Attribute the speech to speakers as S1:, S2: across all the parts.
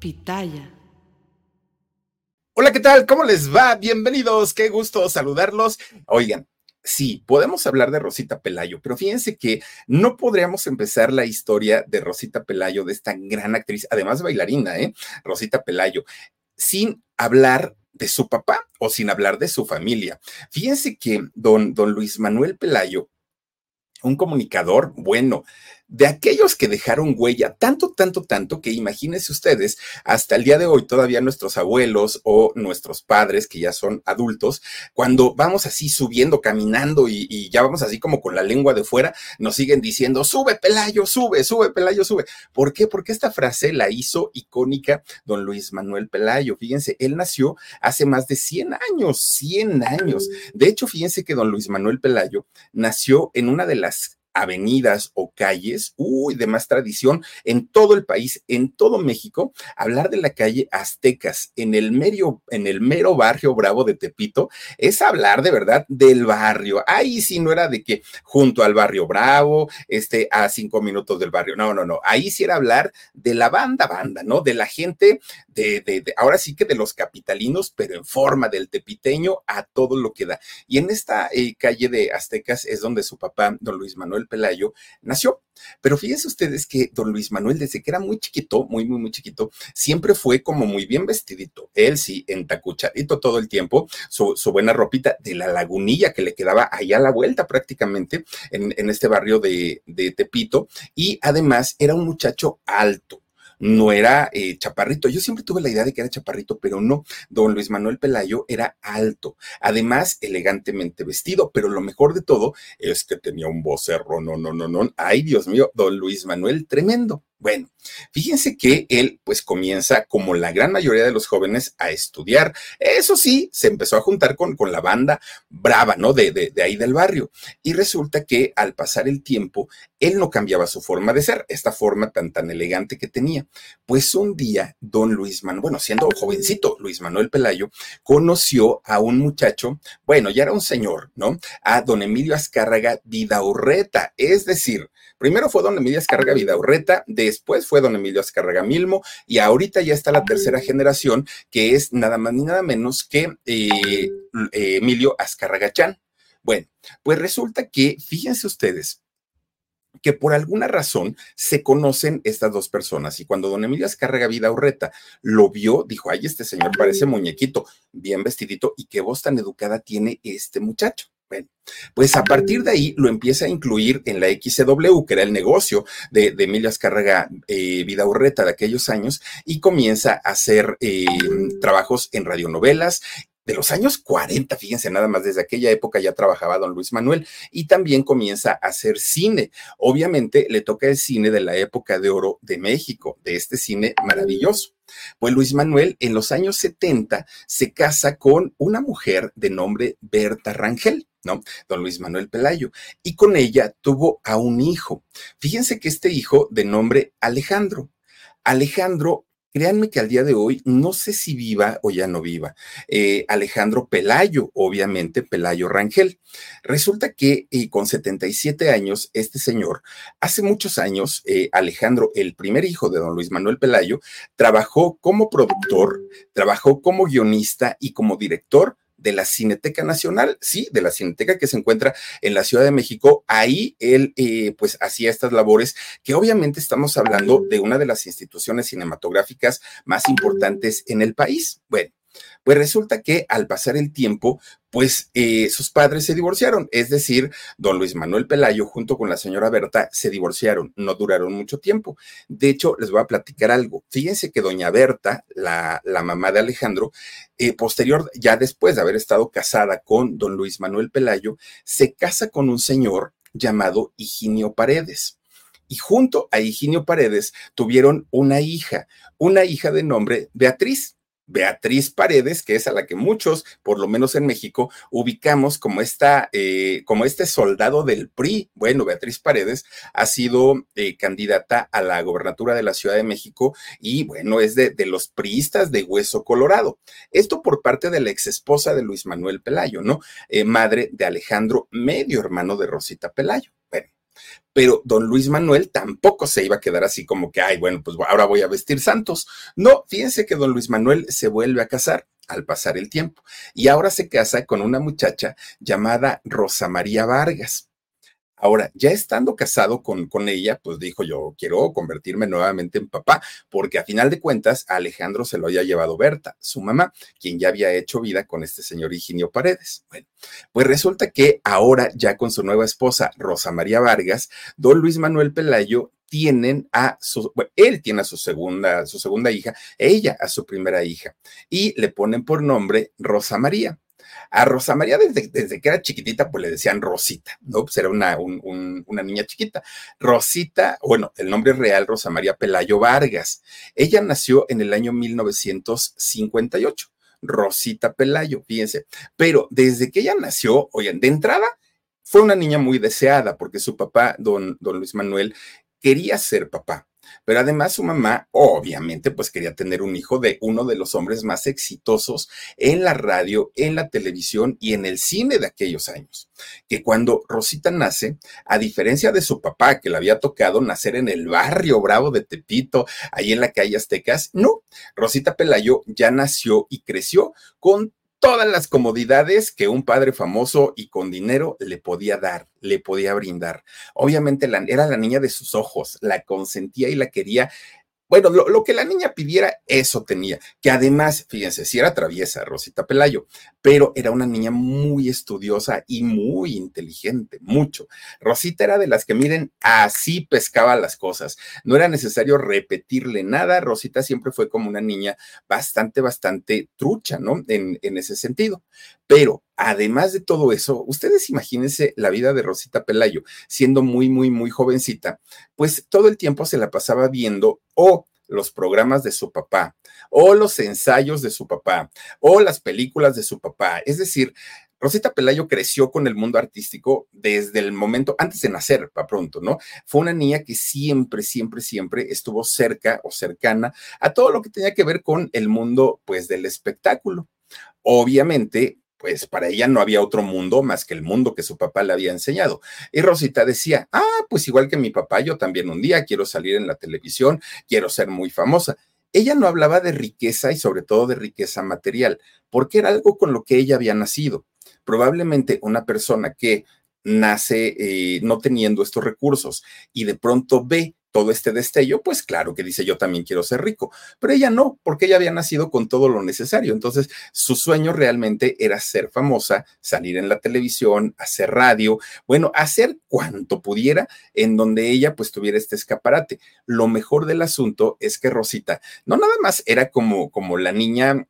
S1: Pitaya.
S2: Hola, ¿qué tal? ¿Cómo les va? Bienvenidos, qué gusto saludarlos. Oigan, sí, podemos hablar de Rosita Pelayo, pero fíjense que no podríamos empezar la historia de Rosita Pelayo, de esta gran actriz, además bailarina, ¿eh? Rosita Pelayo, sin hablar de su papá o sin hablar de su familia. Fíjense que don, don Luis Manuel Pelayo, un comunicador bueno, de aquellos que dejaron huella, tanto, tanto, tanto, que imagínense ustedes, hasta el día de hoy todavía nuestros abuelos o nuestros padres, que ya son adultos, cuando vamos así subiendo, caminando y, ya vamos así como con la lengua de fuera, nos siguen diciendo, sube Pelayo, sube, sube Pelayo, sube. ¿Por qué? Porque esta frase la hizo icónica don Luis Manuel Pelayo. Fíjense, él nació hace más de 100 años, 100 años. De hecho, fíjense que don Luis Manuel Pelayo nació en una de las avenidas o calles, uy, de más tradición en todo el país, en todo México, hablar de la calle Aztecas en el medio, en el mero barrio Bravo de Tepito, es hablar de verdad del barrio. Ahí sí no era de que junto al barrio Bravo, este, a cinco minutos del barrio. No, no, no. Ahí sí era hablar de la banda, banda, ¿no? De la gente, de, de, ahora sí que de los capitalinos, pero en forma del tepiteño a todo lo que da. Y en esta eh, calle de Aztecas es donde su papá, don Luis Manuel Pelayo nació. Pero fíjense ustedes que don Luis Manuel, desde que era muy chiquito, muy, muy, muy chiquito, siempre fue como muy bien vestidito. Él sí, entacuchadito todo el tiempo, su, buena ropita de la lagunilla que le quedaba allá a la vuelta prácticamente en, en este barrio de, de Tepito. Y además era un muchacho alto no era eh, chaparrito. Yo siempre tuve la idea de que era chaparrito, pero no. Don Luis Manuel Pelayo era alto, además elegantemente vestido, pero lo mejor de todo es que tenía un vocerro, no, no, no, no. Ay, Dios mío, don Luis Manuel, tremendo. Bueno, fíjense que él pues comienza como la gran mayoría de los jóvenes a estudiar. Eso sí, se empezó a juntar con, con la banda brava, ¿no? De, de, ahí del barrio. Y resulta que al pasar el tiempo, él no cambiaba su forma de ser, esta forma tan, tan elegante que tenía. Pues un día, don Luis Manuel, bueno, siendo jovencito, Luis Manuel Pelayo, conoció a un muchacho, bueno, ya era un señor, ¿no? A don Emilio Azcárraga Vidaurreta, es decir, Primero fue don Emilio Azcárraga Vidaurreta, después fue don Emilio Azcárraga Milmo y ahorita ya está la tercera generación que es nada más ni nada menos que eh, eh, Emilio Azcárraga Chan. Bueno, pues resulta que, fíjense ustedes, que por alguna razón se conocen estas dos personas. Y cuando don Emilio Azcárraga Vidaurreta lo vio, dijo, ay, este señor parece muñequito, bien vestidito, y qué voz tan educada tiene este muchacho. Pues a partir de ahí lo empieza a incluir en la XCW, que era el negocio de, Emilio Azcárraga eh, Vidaurreta de aquellos años, y comienza a hacer eh, trabajos en radionovelas de los años 40, fíjense, nada más desde aquella época ya trabajaba don Luis Manuel y también comienza a hacer cine. Obviamente le toca el cine de la época de oro de México, de este cine maravilloso. Pues Luis Manuel en los años 70 se casa con una mujer de nombre Berta Rangel. ¿No? Don Luis Manuel Pelayo. Y con ella tuvo a un hijo. Fíjense que este hijo de nombre Alejandro. Alejandro Créanme que al día de hoy, no sé si viva o ya no viva, eh, Alejandro Pelayo, obviamente Pelayo Rangel. Resulta que eh, con 77 años, este señor, hace muchos años, eh, Alejandro, el primer hijo de don Luis Manuel Pelayo, trabajó como productor, trabajó como guionista y como director de la Cineteca Nacional, sí, de la Cineteca que se encuentra en la Ciudad de México. Ahí él, eh, pues, hacía estas labores, que obviamente estamos hablando de una de las instituciones cinematográficas más importantes en el país. Bueno, pues resulta que al pasar el tiempo, pues eh, sus padres se divorciaron, es decir, don Luis Manuel Pelayo junto con la señora Berta se divorciaron, no duraron mucho tiempo. De hecho, les voy a platicar algo. Fíjense que doña Berta, la, la mamá de Alejandro, eh, posterior, ya después de haber estado casada con don Luis Manuel Pelayo, se casa con un señor llamado Higinio Paredes y junto a Higinio Paredes tuvieron una hija, una hija de nombre Beatriz. Beatriz Paredes, que es a la que muchos, por lo menos en México, ubicamos como esta, eh, como este soldado del PRI. Bueno, Beatriz Paredes ha sido eh, candidata a la gobernatura de la Ciudad de México y bueno, es de, los priistas de Hueso Colorado. Esto por parte de la ex esposa de Luis Manuel Pelayo, ¿no? Eh, madre de Alejandro, medio hermano de Rosita Pelayo. Bueno, Pero don Luis Manuel tampoco se iba a quedar así como que, ay, bueno, pues ahora voy a vestir santos. No, fíjense que don Luis Manuel se vuelve a casar al pasar el tiempo y ahora se casa con una muchacha llamada Rosa María Vargas. Ahora, ya estando casado con, con ella, pues dijo yo quiero convertirme nuevamente en papá, porque a final de cuentas Alejandro se lo había llevado Berta, su mamá, quien ya había hecho vida con este señor Higinio Paredes. Bueno, pues resulta que ahora ya con su nueva esposa, Rosa María Vargas, don Luis Manuel Pelayo tienen a su, bueno, él tiene a su segunda, su segunda hija, ella a su primera hija, y le ponen por nombre Rosa María. A Rosa María desde, desde, que era chiquitita, pues le decían Rosita, ¿no? Pues era una, una niña chiquita. Rosita, bueno, el nombre real, Rosa María Pelayo Vargas. Ella nació en el año 1958. Rosita Pelayo, fíjense. Pero desde que ella nació, oigan, de entrada, fue una niña muy deseada porque su papá, don, don Luis Manuel, quería ser papá. Pero además su mamá, obviamente, pues quería tener un hijo de uno de los hombres más exitosos en la radio, en la televisión y en el cine de aquellos años. Que cuando Rosita nace, a diferencia de su papá, que le había tocado nacer en el barrio bravo de Tepito, ahí en la calle Aztecas, no, Rosita Pelayo ya nació y creció con todas las comodidades que un padre famoso y con dinero le podía dar, le podía brindar. Obviamente era la niña de sus ojos, la consentía y la quería bueno, lo, que la niña pidiera, eso tenía. Que además, fíjense, si era traviesa, Rosita Pelayo, pero era una niña muy estudiosa y muy inteligente, mucho. Rosita era de las que, miren, así pescaba las cosas. No era necesario repetirle nada. Rosita siempre fue como una niña bastante, bastante trucha, ¿no? En, en ese sentido. Pero además de todo eso, ustedes imagínense la vida de Rosita Pelayo, siendo muy, muy, muy jovencita, pues todo el tiempo se la pasaba viendo o los programas de su papá, o los ensayos de su papá, o las películas de su papá. Es decir, Rosita Pelayo creció con el mundo artístico desde el momento antes de nacer, para pronto, ¿no? Fue una niña que siempre, siempre, siempre estuvo cerca o cercana a todo lo que tenía que ver con el mundo, pues, del espectáculo. Obviamente, pues para ella no había otro mundo más que el mundo que su papá le había enseñado. Y Rosita decía, ah, pues igual que mi papá, yo también un día quiero salir en la televisión, quiero ser muy famosa. Ella no hablaba de riqueza y sobre todo de riqueza material, porque era algo con lo que ella había nacido. Probablemente una persona que nace eh, no teniendo estos recursos y de pronto ve todo este destello, pues claro que dice yo también quiero ser rico, pero ella no, porque ella había nacido con todo lo necesario. Entonces, su sueño realmente era ser famosa, salir en la televisión, hacer radio, bueno, hacer cuanto pudiera en donde ella pues tuviera este escaparate. Lo mejor del asunto es que Rosita no nada más era como como la niña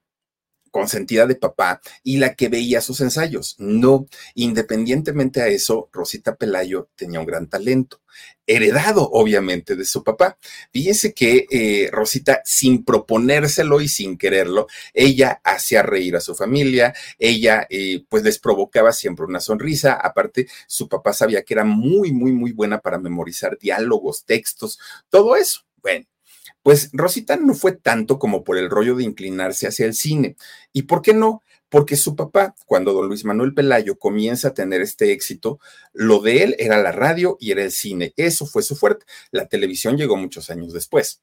S2: consentida de papá y la que veía sus ensayos. No, independientemente a eso, Rosita Pelayo tenía un gran talento, heredado obviamente de su papá. Fíjense que eh, Rosita, sin proponérselo y sin quererlo, ella hacía reír a su familia, ella eh, pues les provocaba siempre una sonrisa. Aparte, su papá sabía que era muy, muy, muy buena para memorizar diálogos, textos, todo eso. Bueno, pues Rosita no fue tanto como por el rollo de inclinarse hacia el cine. ¿Y por qué no? porque su papá, cuando don Luis Manuel Pelayo comienza a tener este éxito, lo de él era la radio y era el cine. Eso fue su fuerte. La televisión llegó muchos años después.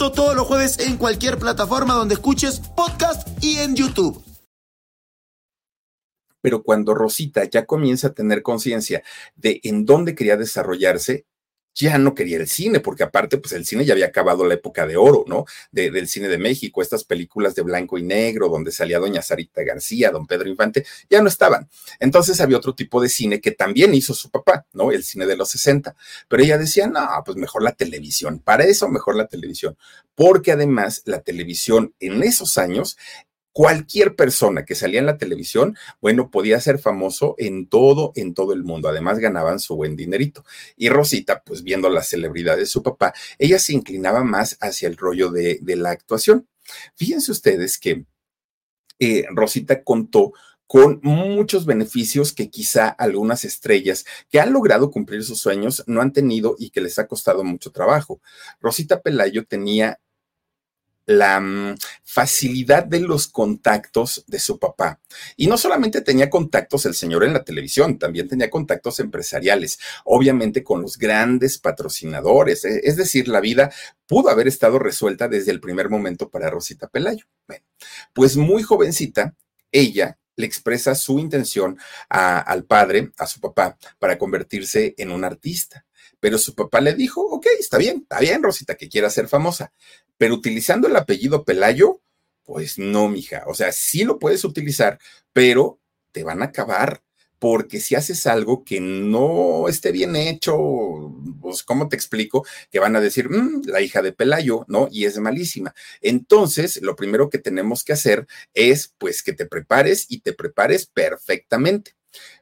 S1: Todos los jueves en cualquier plataforma donde escuches podcast y en YouTube.
S2: Pero cuando Rosita ya comienza a tener conciencia de en dónde quería desarrollarse, ya no quería el cine, porque aparte, pues el cine ya había acabado la época de oro, ¿no? del cine de México, estas películas de blanco y negro, donde salía doña Sarita García, don Pedro Infante, ya no estaban. Entonces había otro tipo de cine que también hizo su papá, ¿no? El cine de los 60. Pero ella decía, no, pues mejor la televisión. Para eso, mejor la televisión. Porque además, la televisión en esos años cualquier persona que salía en la televisión, bueno, podía ser famoso en todo, en todo el mundo. Además, ganaban su buen dinerito. Y Rosita, pues viendo la celebridad de su papá, ella se inclinaba más hacia el rollo de, la actuación. Fíjense ustedes que eh, Rosita contó con muchos beneficios que quizá algunas estrellas que han logrado cumplir sus sueños no han tenido y que les ha costado mucho trabajo. Rosita Pelayo tenía la mm, facilidad de los contactos de su papá. Y no solamente tenía contactos el señor en la televisión, también tenía contactos empresariales, obviamente con los grandes patrocinadores. E, es decir, la vida pudo haber estado resuelta desde el primer momento para Rosita Pelayo. Bueno, pues muy jovencita, ella le expresa su intención al padre, a su papá, para convertirse en un artista. Pero su papá le dijo, ok, está bien, está bien, Rosita, que quiera ser famosa, pero utilizando el apellido Pelayo, pues no, mija. O sea, sí lo puedes utilizar, pero te van a acabar porque si haces algo que no esté bien hecho, pues, ¿cómo te explico? Que van a decir, mm, la hija de Pelayo, ¿no? Y es malísima. Entonces, lo primero que tenemos que hacer es, pues, que te prepares y te prepares perfectamente.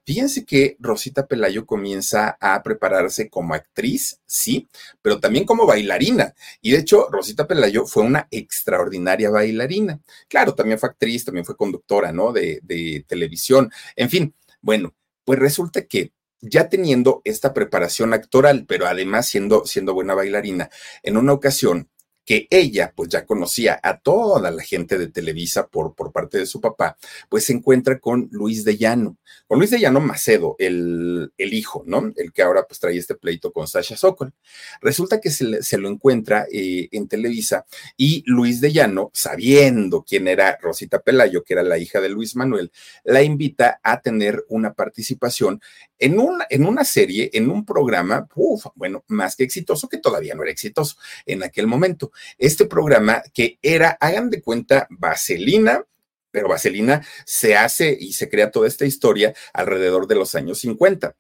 S2: Fíjense que Rosita Pelayo comienza a prepararse como actriz, sí, pero también como bailarina. Y de hecho, Rosita Pelayo fue una extraordinaria bailarina. Claro, también fue actriz, también fue conductora, ¿no? De, de televisión. En fin, bueno, pues resulta que ya teniendo esta preparación actoral, pero además siendo, siendo buena bailarina, en una ocasión que ella pues ya conocía a toda la gente de Televisa por, por parte de su papá, pues se encuentra con Luis de Llano, con Luis de Llano Macedo, el, el hijo, ¿no? El que ahora pues trae este pleito con Sasha Sokol. Resulta que se, se lo encuentra eh, en Televisa y Luis de Llano, sabiendo quién era Rosita Pelayo, que era la hija de Luis Manuel, la invita a tener una participación en una, en una serie, en un programa, uf, bueno, más que exitoso, que todavía no era exitoso en aquel momento este programa que era, hagan de cuenta, Vaselina, pero Vaselina se hace y se crea toda esta historia alrededor de los años 50.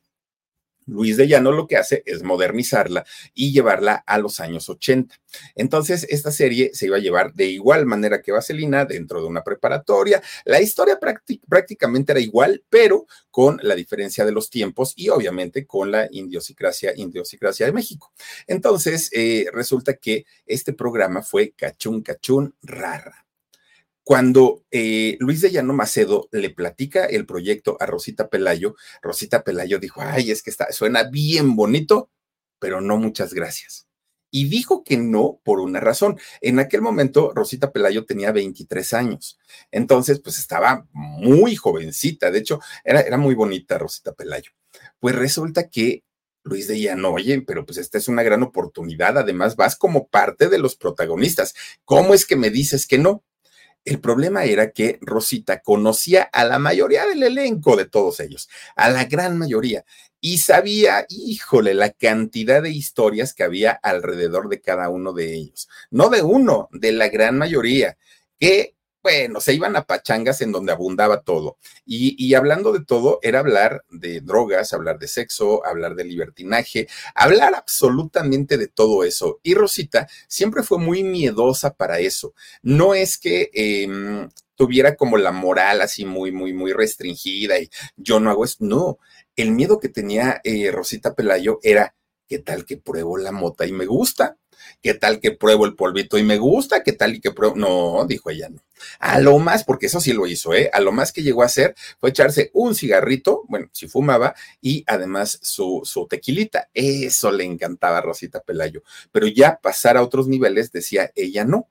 S2: Luis de Llano lo que hace es modernizarla y llevarla a los años 80. Entonces, esta serie se iba a llevar de igual manera que Vaselina dentro de una preparatoria. La historia prácticamente era igual, pero con la diferencia de los tiempos y obviamente con la indiosicracia, indiosicracia de México. Entonces, eh, resulta que este programa fue Cachún Cachún Rara. Cuando eh, Luis de Llano Macedo le platica el proyecto a Rosita Pelayo, Rosita Pelayo dijo, ay, es que está, suena bien bonito, pero no muchas gracias. Y dijo que no por una razón. En aquel momento, Rosita Pelayo tenía 23 años. Entonces, pues estaba muy jovencita. De hecho, era, era muy bonita Rosita Pelayo. Pues resulta que Luis de Llano, oye, pero pues esta es una gran oportunidad. Además, vas como parte de los protagonistas. ¿Cómo es que me dices que no? El problema era que Rosita conocía a la mayoría del elenco de todos ellos, a la gran mayoría, y sabía, híjole, la cantidad de historias que había alrededor de cada uno de ellos. No de uno, de la gran mayoría, que bueno, se iban a pachangas en donde abundaba todo. Y, hablando de todo, era hablar de drogas, hablar de sexo, hablar de libertinaje, hablar absolutamente de todo eso. Y Rosita siempre fue muy miedosa para eso. No es que... Em, tuviera como la moral así muy, muy, muy restringida y yo no hago eso. No, el miedo que tenía eh, Rosita Pelayo era, ¿qué tal que pruebo la mota y me gusta? ¿Qué tal que pruebo el polvito y me gusta? ¿Qué tal y que pruebo? No, dijo ella, no. A lo más, porque eso sí lo hizo, ¿eh? A lo más que llegó a hacer fue echarse un cigarrito, bueno, si fumaba, y además su, su tequilita. Eso le encantaba a Rosita Pelayo. Pero ya pasar a otros niveles, decía ella, no.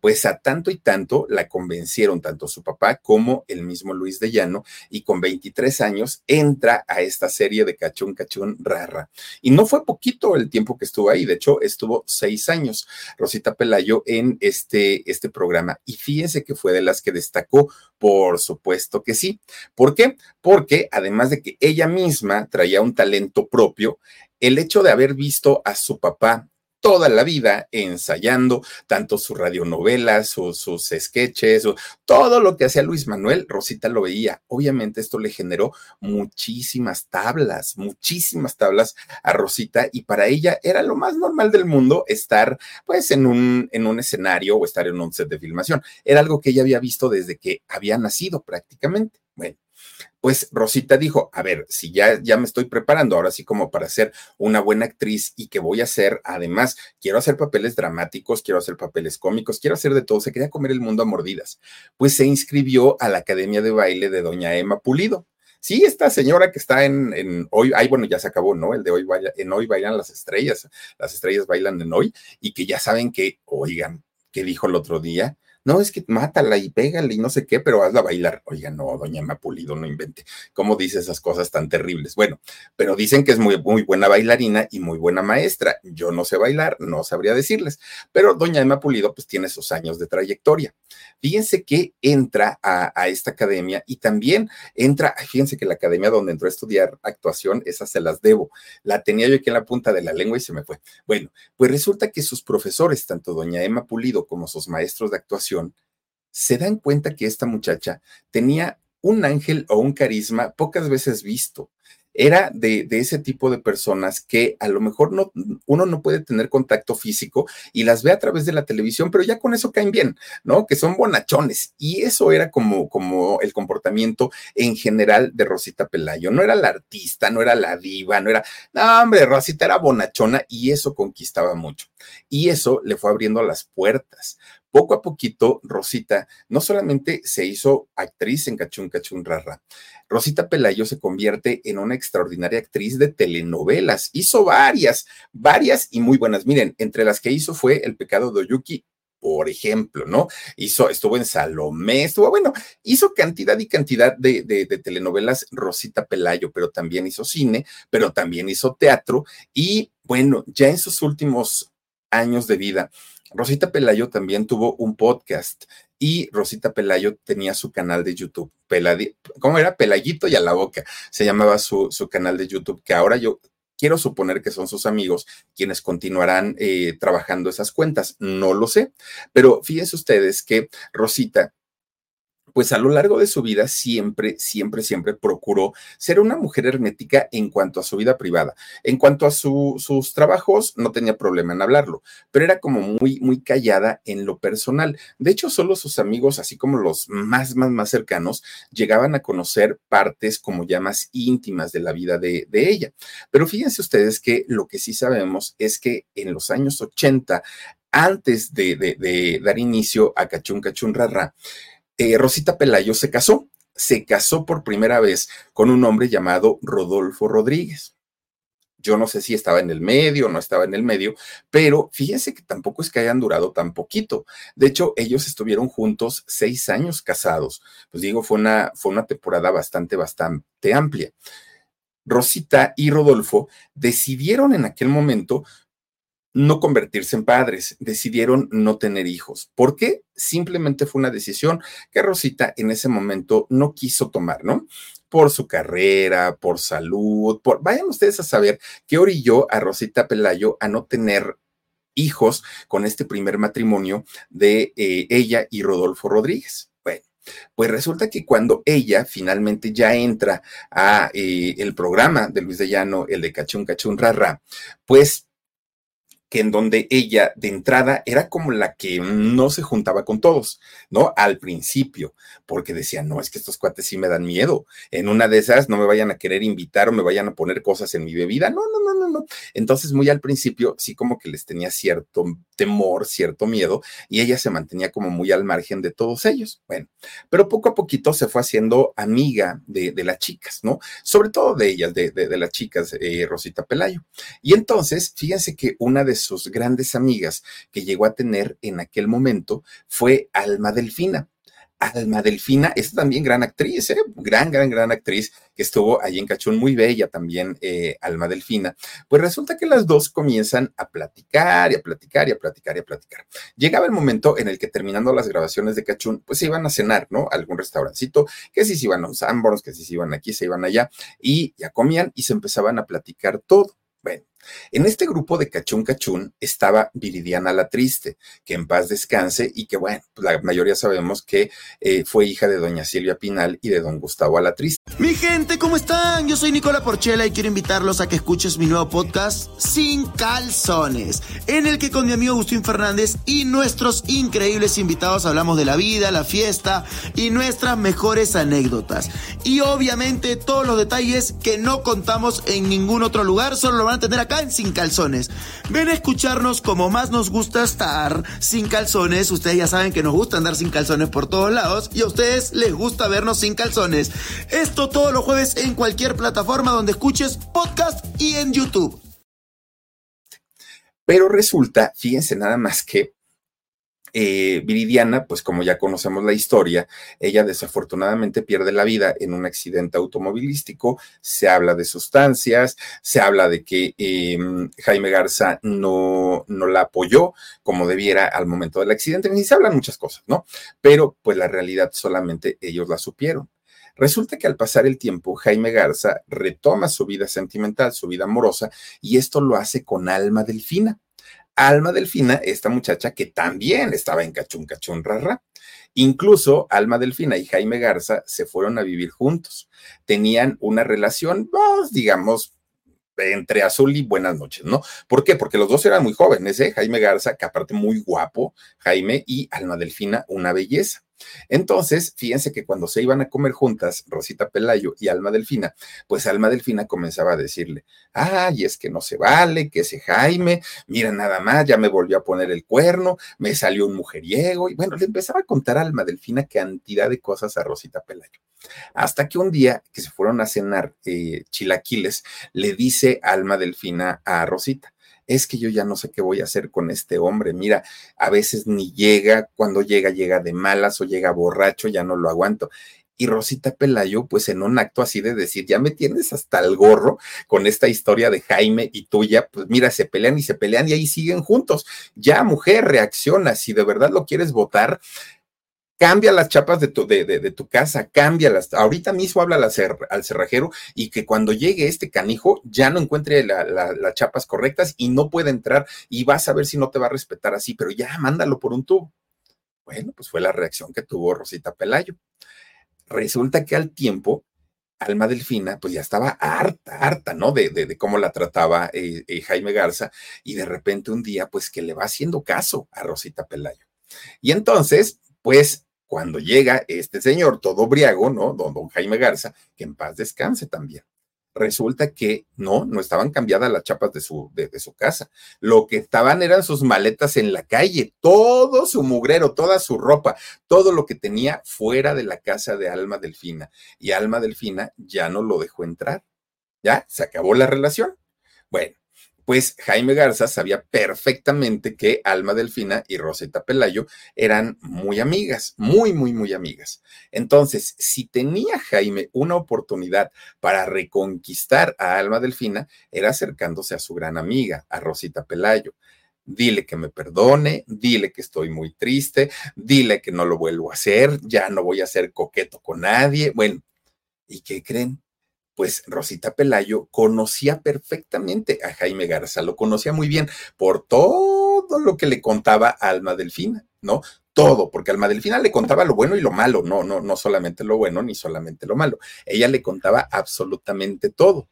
S2: Pues a tanto y tanto la convencieron tanto su papá como el mismo Luis de Llano y con 23 años entra a esta serie de Cachún Cachún Rara. Y no fue poquito el tiempo que estuvo ahí, de hecho estuvo seis años Rosita Pelayo en este, este programa. Y fíjense que fue de las que destacó, por supuesto que sí. ¿Por qué? Porque además de que ella misma traía un talento propio, el hecho de haber visto a su papá toda la vida ensayando tanto sus radionovelas, sus, sus sketches, todo lo que hacía Luis Manuel, Rosita lo veía. Obviamente esto le generó muchísimas tablas, muchísimas tablas a Rosita y para ella era lo más normal del mundo estar pues en un, en un escenario o estar en un set de filmación. Era algo que ella había visto desde que había nacido prácticamente. Bueno, pues Rosita dijo, a ver, si ya, ya me estoy preparando ahora sí como para ser una buena actriz y que voy a hacer, además, quiero hacer papeles dramáticos, quiero hacer papeles cómicos, quiero hacer de todo, se quería comer el mundo a mordidas. Pues se inscribió a la Academia de Baile de Doña Emma Pulido. Sí, esta señora que está en, en hoy, ay, bueno, ya se acabó, ¿no? El de hoy, vaya, en hoy bailan las estrellas, las estrellas bailan en hoy, y que ya saben que, oigan, que dijo el otro día, no, es que mátala y pégale y no sé qué, pero hazla bailar. Oiga, no, doña Mapulido, no invente. ¿Cómo dice esas cosas tan terribles? Bueno, pero dicen que es muy, muy buena bailarina y muy buena maestra. Yo no sé bailar, no sabría decirles, pero doña Emma Pulido pues tiene sus años de trayectoria. Fíjense que entra a, a esta academia y también entra, fíjense que la academia donde entró a estudiar actuación, esa se las debo. La tenía yo aquí en la punta de la lengua y se me fue. Bueno, pues resulta que sus profesores, tanto doña Emma Pulido como sus maestros de actuación, se dan cuenta que esta muchacha tenía un ángel o un carisma pocas veces visto. Era de, ese tipo de personas que a lo mejor no, uno no puede tener contacto físico y las ve a través de la televisión, pero ya con eso caen bien, ¿no? Que son bonachones. Y eso era como, como el comportamiento en general de Rosita Pelayo. No era la artista, no era la diva, no era, no, hombre, Rosita era bonachona y eso conquistaba mucho. Y eso le fue abriendo las puertas poco a poquito, Rosita no solamente se hizo actriz en Cachún Cachún Rara, Rosita Pelayo se convierte en una extraordinaria actriz de telenovelas. Hizo varias, varias y muy buenas. Miren, entre las que hizo fue El pecado de Oyuki, por ejemplo, ¿no? Hizo, estuvo en Salomé, estuvo, bueno, hizo cantidad y cantidad de, telenovelas Rosita Pelayo, pero también hizo cine, pero también hizo teatro y bueno, ya en sus últimos años de vida, Rosita Pelayo también tuvo un podcast y Rosita Pelayo tenía su canal de YouTube. ¿Cómo era? Pelayito y a la boca. Se llamaba su, su, canal de YouTube, que ahora yo quiero suponer que son sus amigos quienes continuarán eh, trabajando esas cuentas. No lo sé, pero fíjense ustedes que Rosita pues a lo largo de su vida siempre, siempre, siempre procuró ser una mujer hermética en cuanto a su vida privada. En cuanto a sus trabajos, no tenía problema en hablarlo, pero era como muy, muy callada en lo personal. De hecho, solo sus amigos, así como los más, más, más cercanos, llegaban a conocer partes como ya más íntimas de la vida de, de ella. Pero fíjense ustedes que lo que sí sabemos es que en los años 80, antes de, de, de dar inicio a Cachún Cachún Rara, eh, Rosita Pelayo se casó, se casó por primera vez con un hombre llamado Rodolfo Rodríguez. Yo no sé si estaba en el medio o no estaba en el medio, pero fíjense que tampoco es que hayan durado tan poquito. De hecho, ellos estuvieron juntos seis años casados. Pues digo, fue una, fue una temporada bastante, bastante amplia. Rosita y Rodolfo decidieron en aquel momento no convertirse en padres, decidieron no tener hijos. ¿Por qué? Simplemente fue una decisión que Rosita en ese momento no quiso tomar, ¿no? Por su carrera, por salud, por... Vayan ustedes a saber qué orilló a Rosita Pelayo a no tener hijos con este primer matrimonio de eh, ella y Rodolfo Rodríguez. Bueno, pues resulta que cuando ella finalmente ya entra a eh, el programa de Luis de Llano, el de Cachún Cachún Rara, pues que en donde ella de entrada era como la que no se juntaba con todos, ¿no? Al principio, porque decía, no, es que estos cuates sí me dan miedo. En una de esas no me vayan a querer invitar o me vayan a poner cosas en mi bebida. No, no, no, no, no. Entonces, muy al principio, sí como que les tenía cierto temor, cierto miedo, y ella se mantenía como muy al margen de todos ellos. Bueno, pero poco a poquito se fue haciendo amiga de, las chicas, ¿no? Sobre todo de ellas, de, de, las chicas, eh, Rosita Pelayo. Y entonces, fíjense que una de sus grandes amigas que llegó a tener en aquel momento fue Alma Delfina. Alma Delfina es también gran actriz, ¿eh? gran, gran, gran actriz que estuvo allí en Cachún, muy bella también, eh, Alma Delfina. Pues resulta que las dos comienzan a platicar y a platicar y a platicar y a platicar. Llegaba el momento en el que terminando las grabaciones de Cachún, pues se iban a cenar, ¿no? algún restaurancito, que si se iban a un Sanborns, que si se iban aquí, se iban allá, y ya comían y se empezaban a platicar todo. En este grupo de Cachún Cachún estaba Viridiana la Triste, que en paz descanse y que, bueno, pues la mayoría sabemos que eh, fue hija de doña Silvia Pinal y de don Gustavo la Triste.
S1: Mi gente, ¿cómo están? Yo soy Nicola Porchela y quiero invitarlos a que escuches mi nuevo podcast Sin Calzones, en el que con mi amigo Agustín Fernández y nuestros increíbles invitados hablamos de la vida, la fiesta y nuestras mejores anécdotas. Y obviamente todos los detalles que no contamos en ningún otro lugar, solo lo van a tener acá en Sin Calzones. Ven a escucharnos como más nos gusta estar sin calzones. Ustedes ya saben que nos gusta andar sin calzones por todos lados y a ustedes les gusta vernos sin calzones. Esto todos los jueves en cualquier plataforma donde escuches podcast y en YouTube.
S2: Pero resulta, fíjense nada más que eh, Viridiana, pues como ya conocemos la historia, ella desafortunadamente pierde la vida en un accidente automovilístico. Se habla de sustancias, se habla de que em, Jaime Garza no, no la apoyó como debiera al momento del accidente, ni se hablan muchas cosas, ¿no? Pero pues la realidad solamente ellos la supieron. Resulta que al pasar el tiempo, Jaime Garza retoma su vida sentimental, su vida amorosa, y esto lo hace con alma delfina. Alma Delfina, esta muchacha que también estaba en Cachún Cachún Rara. Incluso Alma Delfina y Jaime Garza se fueron a vivir juntos. Tenían una relación, pues, digamos, entre azul y buenas noches, ¿no? ¿Por qué? Porque los dos eran muy jóvenes, ¿eh? Jaime Garza, que aparte muy guapo, Jaime, y Alma Delfina, una belleza. Entonces, fíjense que cuando se iban a comer juntas, Rosita Pelayo y Alma Delfina, pues Alma Delfina comenzaba a decirle, ay, es que no se vale, que ese Jaime, mira nada más, ya me volvió a poner el cuerno, me salió un mujeriego, y bueno, le empezaba a contar a Alma Delfina cantidad de cosas a Rosita Pelayo. Hasta que un día que se fueron a cenar eh, chilaquiles, le dice Alma Delfina a Rosita, es que yo ya no sé qué voy a hacer con este hombre. Mira, a veces ni llega, cuando llega, llega de malas o llega borracho, ya no lo aguanto. Y Rosita Pelayo, pues en un acto así de decir, ya me tienes hasta el gorro con esta historia de Jaime y tuya, pues mira, se pelean y se pelean y ahí siguen juntos. Ya, mujer, reacciona, si de verdad lo quieres votar, cambia las chapas de tu, de, de, tu casa, cámbialas. Ahorita mismo habla al cerrajero y que cuando llegue este canijo ya no encuentre las chapas correctas y no puede entrar y vas a ver si no te va a respetar así, pero ya mándalo por un tubo. Bueno, pues fue la reacción que tuvo Rosita Pelayo. Resulta que al tiempo, Alma Delfina, pues ya estaba harta, harta, ¿no? De, de, cómo la trataba eh, eh, Jaime Garza y de repente un día, pues que le va haciendo caso a Rosita Pelayo. Y entonces, pues cuando llega este señor todo briago, ¿no? Don, don Jaime Garza, que en paz descanse también. Resulta que no, no estaban cambiadas las chapas de su, de, su casa. Lo que estaban eran sus maletas en la calle, todo su mugrero, toda su ropa, todo lo que tenía fuera de la casa de Alma Delfina. Y Alma Delfina ya no lo dejó entrar. Ya, se acabó la relación. Bueno, pues Jaime Garza sabía perfectamente que Alma Delfina y Roseta Pelayo eran muy amigas, muy, muy, muy amigas. Entonces, si tenía Jaime una oportunidad para reconquistar a Alma Delfina, era acercándose a su gran amiga, a Rosita Pelayo dile que me perdone, dile que estoy muy triste, dile que no lo vuelvo a hacer, ya no voy a ser coqueto con nadie. Bueno, ¿y qué creen? Pues Rosita Pelayo conocía perfectamente a Jaime Garza, lo conocía muy bien por todo lo que le contaba Alma Delfina, ¿no? Todo, porque Alma Delfina le contaba lo bueno y lo malo, no, no, no solamente lo bueno ni solamente lo malo. Ella le contaba absolutamente todo.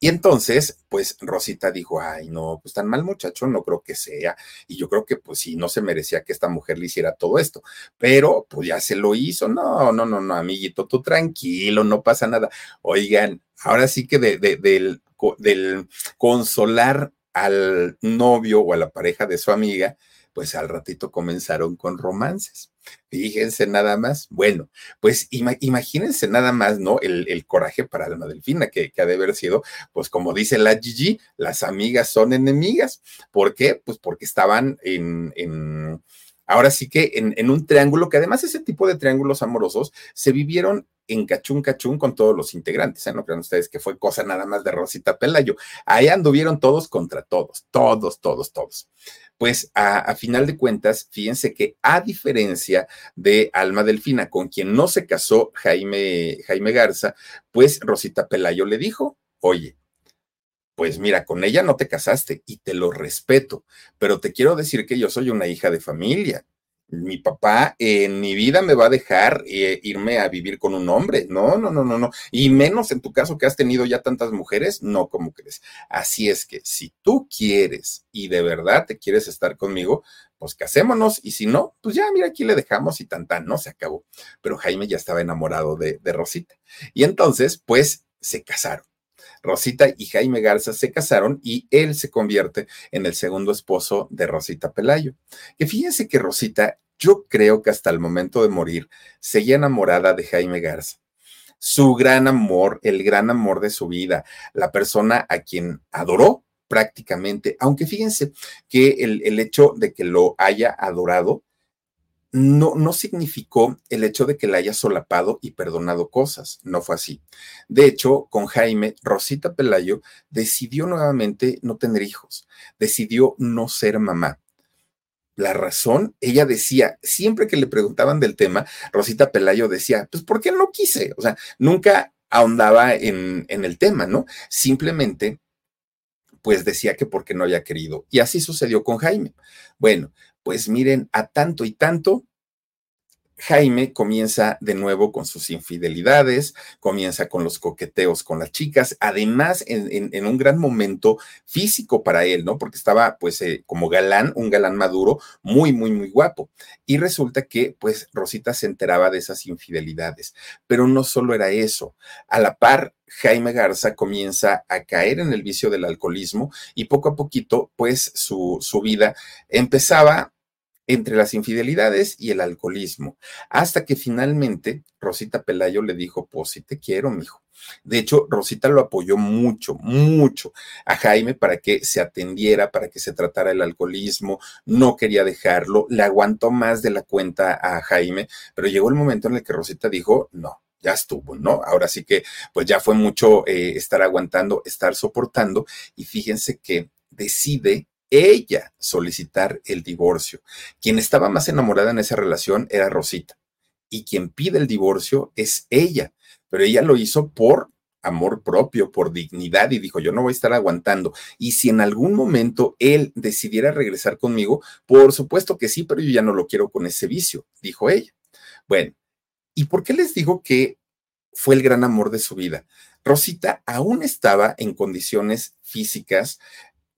S2: Y entonces, pues Rosita dijo, ay, no, pues tan mal muchacho, no creo que sea. Y yo creo que pues sí, no se merecía que esta mujer le hiciera todo esto. Pero pues ya se lo hizo. No, no, no, no, amiguito, tú tranquilo, no pasa nada. Oigan, ahora sí que de, del, del consolar al novio o a la pareja de su amiga, pues al ratito comenzaron con romances. Fíjense nada más. Bueno, pues imagínense nada más, ¿no? El, coraje para Alma Delfina, que, ha de haber sido, pues como dice la Gigi, las amigas son enemigas. ¿Por qué? Pues porque estaban en, en ahora sí que en, un triángulo, que además ese tipo de triángulos amorosos se vivieron en Cachún Cachún con todos los integrantes, ¿eh? No crean ustedes que fue cosa nada más de Rosita Pelayo. Ahí anduvieron todos contra todos, todos, todos, todos pues a, final de cuentas, fíjense que a diferencia de Alma Delfina, con quien no se casó Jaime, Jaime Garza, pues Rosita Pelayo le dijo, oye, pues mira, con ella no te casaste y te lo respeto, pero te quiero decir que yo soy una hija de familia mi papá en mi vida me va a dejar eh, irme a vivir con un hombre. No, no, no, no, no. Y menos en tu caso que has tenido ya tantas mujeres, no como crees. Así es que si tú quieres y de verdad te quieres estar conmigo, pues casémonos y si no, pues ya, mira, aquí le dejamos y tan tan, no se acabó. Pero Jaime ya estaba enamorado de, de Rosita. Y entonces, pues se casaron. Rosita y Jaime Garza se casaron y él se convierte en el segundo esposo de Rosita Pelayo. Que fíjense que Rosita, yo creo que hasta el momento de morir, seguía enamorada de Jaime Garza. Su gran amor, el gran amor de su vida, la persona a quien adoró prácticamente, aunque fíjense que el, el hecho de que lo haya adorado no, significó el hecho de que le haya solapado y perdonado cosas, no fue así. De hecho, con Jaime, Rosita Pelayo decidió nuevamente no tener hijos, decidió no ser mamá. La razón, ella decía, siempre que le preguntaban del tema, Rosita Pelayo decía, pues ¿por qué no quise? O sea, nunca ahondaba en, en el tema, ¿no? Simplemente pues decía que porque no había querido. Y así sucedió con Jaime. Bueno, pues miren, a tanto y tanto, Jaime comienza de nuevo con sus infidelidades, comienza con los coqueteos con las chicas, además en, un gran momento físico para él, ¿no? Porque estaba pues eh, como galán, un galán maduro, muy, muy, muy guapo. Y resulta que pues Rosita se enteraba de esas infidelidades, pero no solo era eso, a la par Jaime Garza comienza a caer en el vicio del alcoholismo y poco a poquito, pues su, su vida empezaba entre las infidelidades y el alcoholismo, hasta que finalmente Rosita Pelayo le dijo, pues sí te quiero, mijo. De hecho, Rosita lo apoyó mucho, mucho a Jaime para que se atendiera, para que se tratara el alcoholismo, no quería dejarlo, le aguantó más de la cuenta a Jaime, pero llegó el momento en el que Rosita dijo, no, ya estuvo, ¿no? Ahora sí que, pues ya fue mucho eh, estar aguantando, estar soportando, y fíjense que decide ella solicitar el divorcio. Quien estaba más enamorada en esa relación era Rosita y quien pide el divorcio es ella, pero ella lo hizo por amor propio, por dignidad y dijo, yo no voy a estar aguantando. Y si en algún momento él decidiera regresar conmigo, por supuesto que sí, pero yo ya no lo quiero con ese vicio, dijo ella. Bueno, ¿y por qué les digo que fue el gran amor de su vida? Rosita aún estaba en condiciones físicas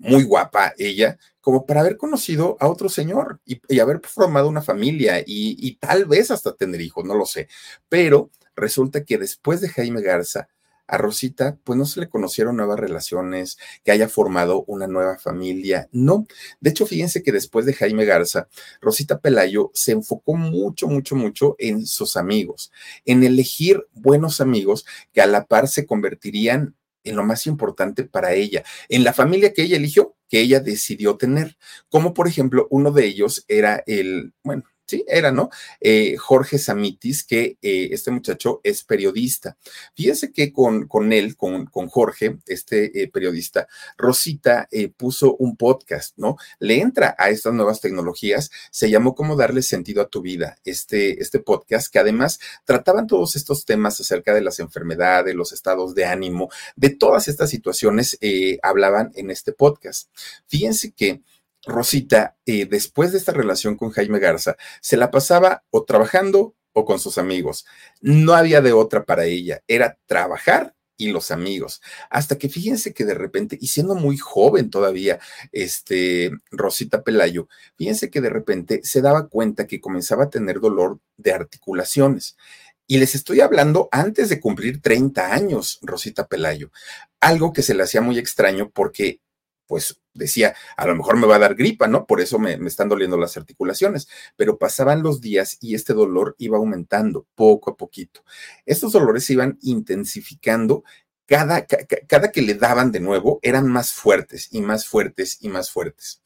S2: muy guapa ella, como para haber conocido a otro señor y, haber formado una familia y, y, tal vez hasta tener hijos, no lo sé. Pero resulta que después de Jaime Garza, a Rosita, pues no se le conocieron nuevas relaciones, que haya formado una nueva familia, no. De hecho, fíjense que después de Jaime Garza, Rosita Pelayo se enfocó mucho, mucho, mucho en sus amigos, en elegir buenos amigos que a la par se convertirían en lo más importante para ella, en la familia que ella eligió, que ella decidió tener, como por ejemplo uno de ellos era el, bueno, Sí, era, ¿no? Eh, Jorge Samitis, que eh, este muchacho es periodista. Fíjense que con, con él, con, con Jorge, este eh, periodista, Rosita puso un podcast, ¿no? Le entra a estas nuevas tecnologías, se llamó Cómo darle sentido a tu vida, este, este podcast, que además trataban todos estos temas acerca de las enfermedades, los estados de ánimo, de todas estas situaciones, hablaban en este podcast. Fíjense que Rosita, eh, después de esta relación con Jaime Garza, se la pasaba o trabajando o con sus amigos. No había de otra para ella, era trabajar y los amigos. Hasta que fíjense que de repente, y siendo muy joven todavía, este, Rosita Pelayo, fíjense que de repente se daba cuenta que comenzaba a tener dolor de articulaciones. Y les estoy hablando antes de cumplir 30 años, Rosita Pelayo. Algo que se le hacía muy extraño porque pues decía, a lo mejor me va a dar gripa, ¿no? Por eso me, están doliendo las articulaciones. Pero pasaban los días y este dolor iba aumentando poco a poquito. Estos dolores se iban intensificando. Cada, cada que le daban de nuevo eran más fuertes y más fuertes y más fuertes.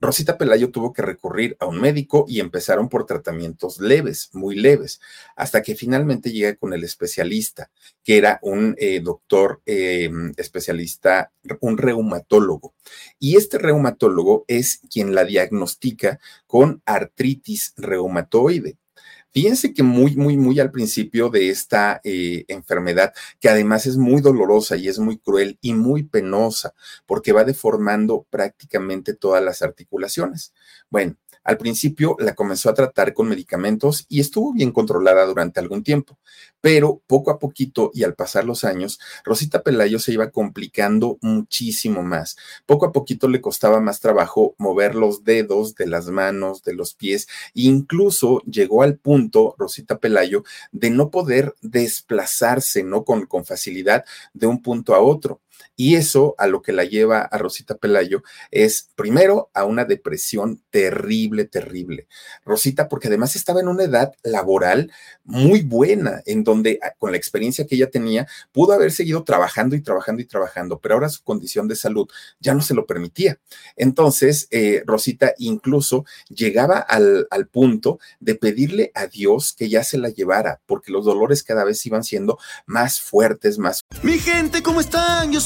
S2: Rosita Pelayo tuvo que recurrir a un médico y empezaron por tratamientos leves, muy leves, hasta que finalmente llega con el especialista, que era un eh, doctor eh, especialista, un reumatólogo. Y este reumatólogo es quien la diagnostica con artritis reumatoide. Fíjense que muy, muy, muy al principio de esta eh, enfermedad, que además es muy dolorosa y es muy cruel y muy penosa, porque va deformando prácticamente todas las articulaciones. Bueno, al principio la comenzó a tratar con medicamentos y estuvo bien controlada durante algún tiempo, pero poco a poquito y al pasar los años, Rosita Pelayo se iba complicando muchísimo más. Poco a poquito le costaba más trabajo mover los dedos de las manos, de los pies, e incluso llegó al punto, Rosita Pelayo, de no poder desplazarse, ¿no? Con, con facilidad de un punto a otro. Y eso a lo que la lleva a Rosita Pelayo es primero a una depresión terrible, terrible. Rosita, porque además estaba en una edad laboral muy buena, en donde ah, con la experiencia que ella tenía, pudo haber seguido trabajando y trabajando y trabajando, pero ahora su condición de salud ya no se lo permitía. Entonces, eh, Rosita incluso llegaba al, al punto de pedirle a Dios que ya se la llevara, porque los dolores cada vez iban siendo más fuertes, más...
S1: Mi gente, ¿cómo están? Yo soy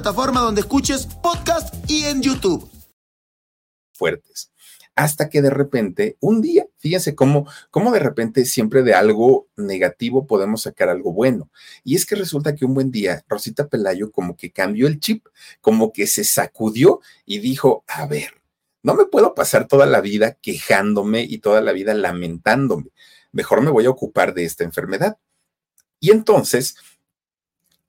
S1: plataforma donde escuches podcast y en YouTube.
S2: Fuertes. Hasta que de repente, un día, fíjense cómo, cómo de repente siempre de algo negativo podemos sacar algo bueno. Y es que resulta que un buen día, Rosita Pelayo como que cambió el chip, como que se sacudió y dijo, a ver, no me puedo pasar toda la vida quejándome y toda la vida lamentándome. Mejor me voy a ocupar de esta enfermedad. Y entonces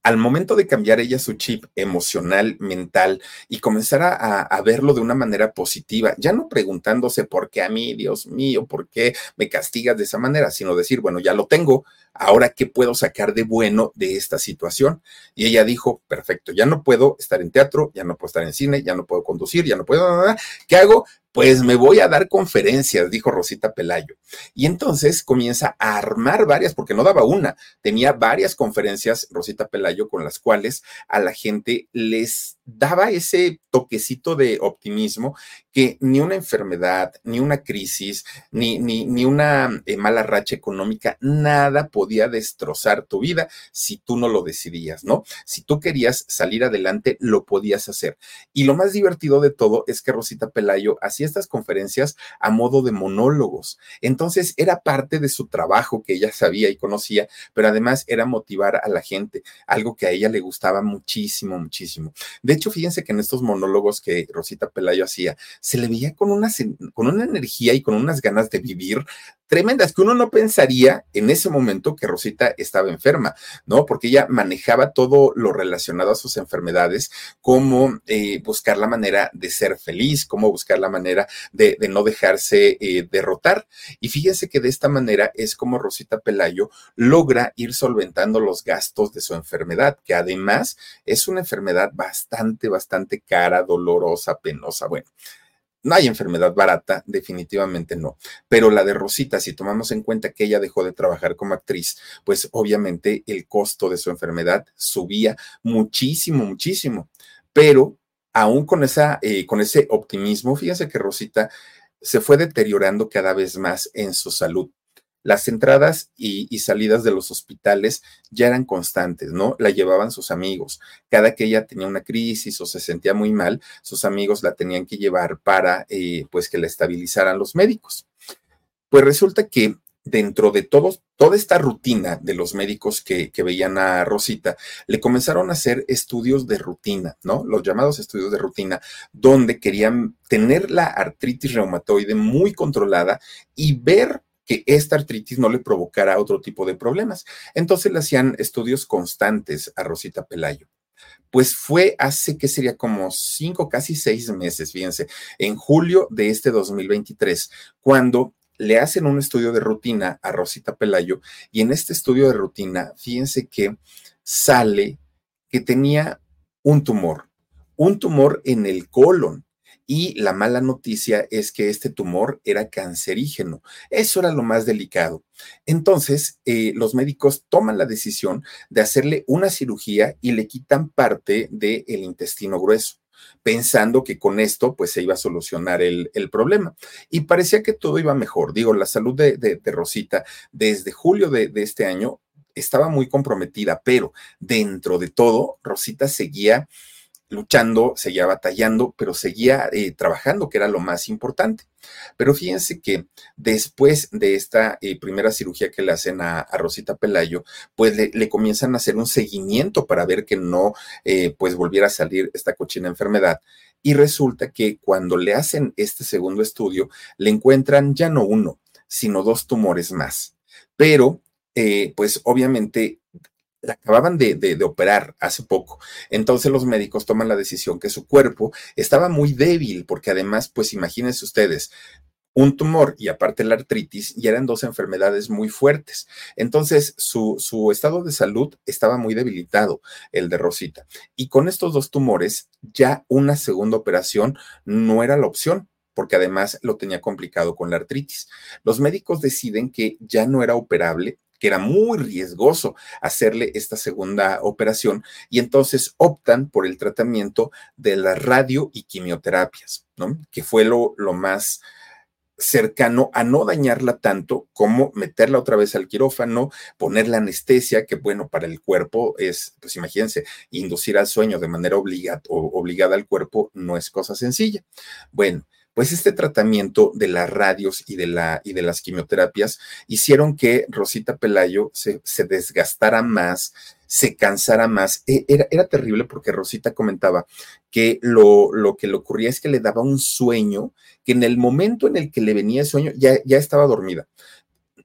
S2: al momento de cambiar ella su chip emocional, mental y comenzar a, verlo de una manera positiva, ya no preguntándose por qué a mí, Dios mío, por qué me castigas de esa manera, sino decir, bueno, ya lo tengo, ahora qué puedo sacar de bueno de esta situación. Y ella dijo, perfecto, ya no puedo estar en teatro, ya no puedo estar en cine, ya no puedo conducir, ya no puedo, ¿qué hago? Pues me voy a dar conferencias, dijo Rosita Pelayo. Y entonces comienza a armar varias, porque no daba una, tenía varias conferencias, Rosita Pelayo, con las cuales a la gente les daba ese toquecito de optimismo que ni una enfermedad, ni una crisis, ni, ni, ni una eh, mala racha económica, nada podía destrozar tu vida si tú no lo decidías, ¿no? Si tú querías salir adelante, lo podías hacer. Y lo más divertido de todo es que Rosita Pelayo hacía estas conferencias a modo de monólogos. Entonces era parte de su trabajo que ella sabía y conocía, pero además era motivar a la gente, algo que a ella le gustaba muchísimo, muchísimo. Hecho, fíjense que en estos monólogos que Rosita Pelayo hacía, se le veía con una, con una energía y con unas ganas de vivir tremendas que uno no pensaría en ese momento que Rosita estaba enferma, ¿no? Porque ella manejaba todo lo relacionado a sus enfermedades, como eh, buscar la manera de ser feliz, cómo buscar la manera de, no dejarse eh, derrotar. Y fíjense que de esta manera es como Rosita Pelayo logra ir solventando los gastos de su enfermedad, que además es una enfermedad bastante, bastante cara, dolorosa, penosa. Bueno, no hay enfermedad barata, definitivamente no. Pero la de Rosita, si tomamos en cuenta que ella dejó de trabajar como actriz, pues obviamente el costo de su enfermedad subía muchísimo, muchísimo. Pero aún con, esa, eh, con ese optimismo, fíjense que Rosita se fue deteriorando cada vez más en su salud las entradas y, salidas de los hospitales ya eran constantes, ¿no? La llevaban sus amigos. Cada que ella tenía una crisis o se sentía muy mal, sus amigos la tenían que llevar para, eh, pues, que la estabilizaran los médicos. Pues resulta que dentro de todo, toda esta rutina de los médicos que, veían a Rosita, le comenzaron a hacer estudios de rutina, ¿no? Los llamados estudios de rutina, donde querían tener la artritis reumatoide muy controlada y ver que esta artritis no le provocara otro tipo de problemas. Entonces le hacían estudios constantes a Rosita Pelayo. Pues fue hace que sería como cinco, casi seis meses, fíjense, en julio de este 2023, cuando le hacen un estudio de rutina a Rosita Pelayo y en este estudio de rutina, fíjense que sale que tenía un tumor, un tumor en el colon y la mala noticia es que este tumor era cancerígeno. Eso era lo más delicado. Entonces, eh, los médicos toman la decisión de hacerle una cirugía y le quitan parte del intestino grueso pensando que con esto pues se iba a solucionar el, problema. Y parecía que todo iba mejor. Digo, la salud de, Rosita desde julio de, de este año estaba muy comprometida, pero dentro de todo, Rosita seguía luchando, seguía batallando, pero seguía eh, trabajando, que era lo más importante. Pero fíjense que después de esta eh, primera cirugía que le hacen a, Rosita Pelayo, pues le, comienzan a hacer un seguimiento para ver que no, eh, pues volviera a salir esta cochina enfermedad. Y resulta que cuando le hacen este segundo estudio, le encuentran ya no uno, sino dos tumores más. Pero, pues obviamente la acababan de, operar hace poco. Entonces los médicos toman la decisión que su cuerpo estaba muy débil, porque además, pues imagínense ustedes, un tumor y aparte la artritis, y eran dos enfermedades muy fuertes. Entonces, su, estado de salud estaba muy debilitado, el de Rosita. Y con estos dos tumores, ya una segunda operación no era la opción porque además lo tenía complicado con la artritis. Los médicos deciden que ya no era operable que era muy riesgoso hacerle esta segunda operación y entonces optan por el tratamiento de la radio y quimioterapias, ¿no? Que fue lo, lo más cercano a no dañarla tanto como meterla otra vez al quirófano, poner la anestesia, que bueno, para el cuerpo es, pues imagínense, inducir al sueño de manera obligada, obligada al cuerpo no es cosa sencilla. Bueno, pues este tratamiento de las radios y de, la, y de las quimioterapias hicieron que Rosita Pelayo se, se desgastara más, se cansara más. E, era, era, terrible porque Rosita comentaba que lo, lo, que le ocurría es que le daba un sueño, que en el momento en el que le venía el sueño ya, ya estaba dormida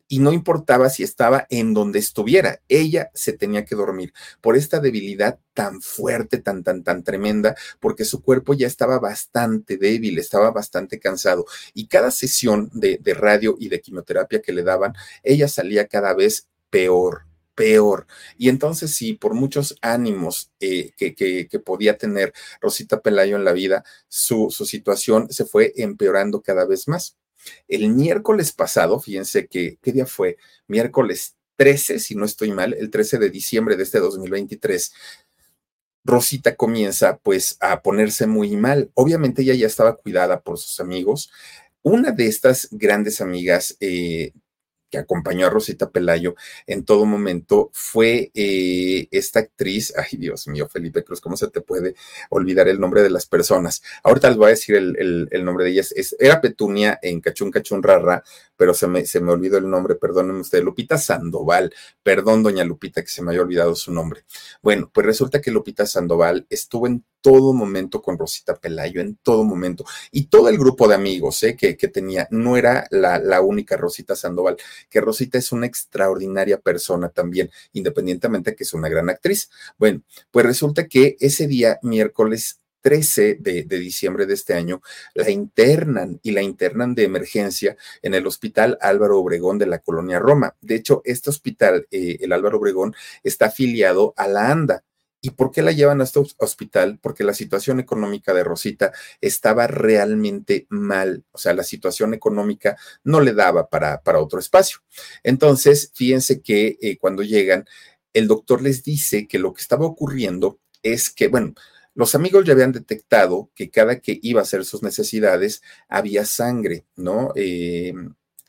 S2: y no importaba si estaba en donde estuviera, ella se tenía que dormir por esta debilidad tan fuerte, tan, tan, tan tremenda, porque su cuerpo ya estaba bastante débil, estaba bastante cansado y cada sesión de, radio y de quimioterapia que le daban, ella salía cada vez peor, peor. Y entonces, sí, por muchos ánimos eh, que, que, podía tener Rosita Pelayo en la vida, su, su situación se fue empeorando cada vez más. El miércoles pasado, fíjense que, ¿qué día fue? Miércoles 13, si no estoy mal, el 13 de diciembre de este 2023. Rosita comienza pues a ponerse muy mal. Obviamente ella ya estaba cuidada por sus amigos. Una de estas grandes amigas eh, que acompañó a Rosita Pelayo en todo momento fue eh, esta actriz, ay Dios mío, Felipe Cruz, ¿cómo se te puede olvidar el nombre de las personas? Ahorita les voy a decir el, nombre de ellas. era Petunia en Cachún Cachún Rara, pero se me, se me olvidó el nombre, perdónenme usted, Lupita Sandoval, perdón, doña Lupita, que se me haya olvidado su nombre. Bueno, pues resulta que Lupita Sandoval estuvo en todo momento con Rosita Pelayo, en todo momento, y todo el grupo de amigos ¿eh? que, que tenía, no era la, la única Rosita Sandoval, que Rosita es una extraordinaria persona también, independientemente de que es una gran actriz. Bueno, pues resulta que ese día, miércoles 13 de, diciembre de este año, la internan y la internan de emergencia en el Hospital Álvaro Obregón de la Colonia Roma. De hecho, este hospital, eh, el Álvaro Obregón, está afiliado a la ANDA. ¿Y por qué la llevan a este hospital? Porque la situación económica de Rosita estaba realmente mal, o sea, la situación económica no le daba para, para otro espacio. Entonces, fíjense que eh, cuando llegan, el doctor les dice que lo que estaba ocurriendo es que, bueno, los amigos ya habían detectado que cada que iba a hacer sus necesidades había sangre, ¿no? Eh,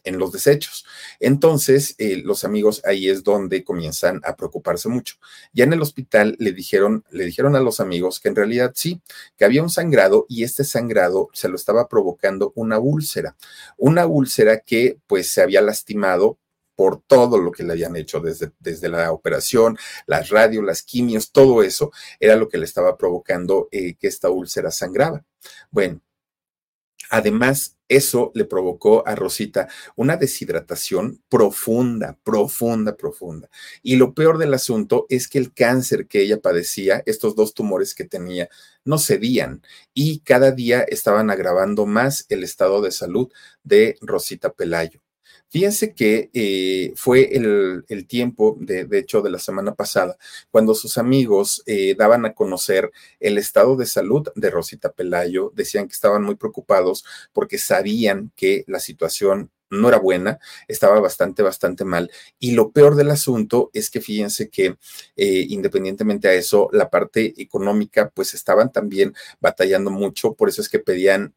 S2: en los desechos. Entonces, eh, los amigos ahí es donde comienzan a preocuparse mucho. Ya en el hospital le dijeron, le dijeron a los amigos que en realidad sí, que había un sangrado y este sangrado se lo estaba provocando una úlcera, una úlcera que pues se había lastimado por todo lo que le habían hecho desde, desde la operación, las radios, las quimios, todo eso era lo que le estaba provocando eh, que esta úlcera sangraba. Bueno, además, eso le provocó a Rosita una deshidratación profunda, profunda, profunda. Y lo peor del asunto es que el cáncer que ella padecía, estos dos tumores que tenía, no cedían y cada día estaban agravando más el estado de salud de Rosita Pelayo. Fíjense que eh, fue el, tiempo, de, hecho, de la semana pasada, cuando sus amigos eh, daban a conocer el estado de salud de Rosita Pelayo. Decían que estaban muy preocupados porque sabían que la situación no era buena, estaba bastante, bastante mal. Y lo peor del asunto es que fíjense que eh, independientemente a eso, la parte económica, pues estaban también batallando mucho, por eso es que pedían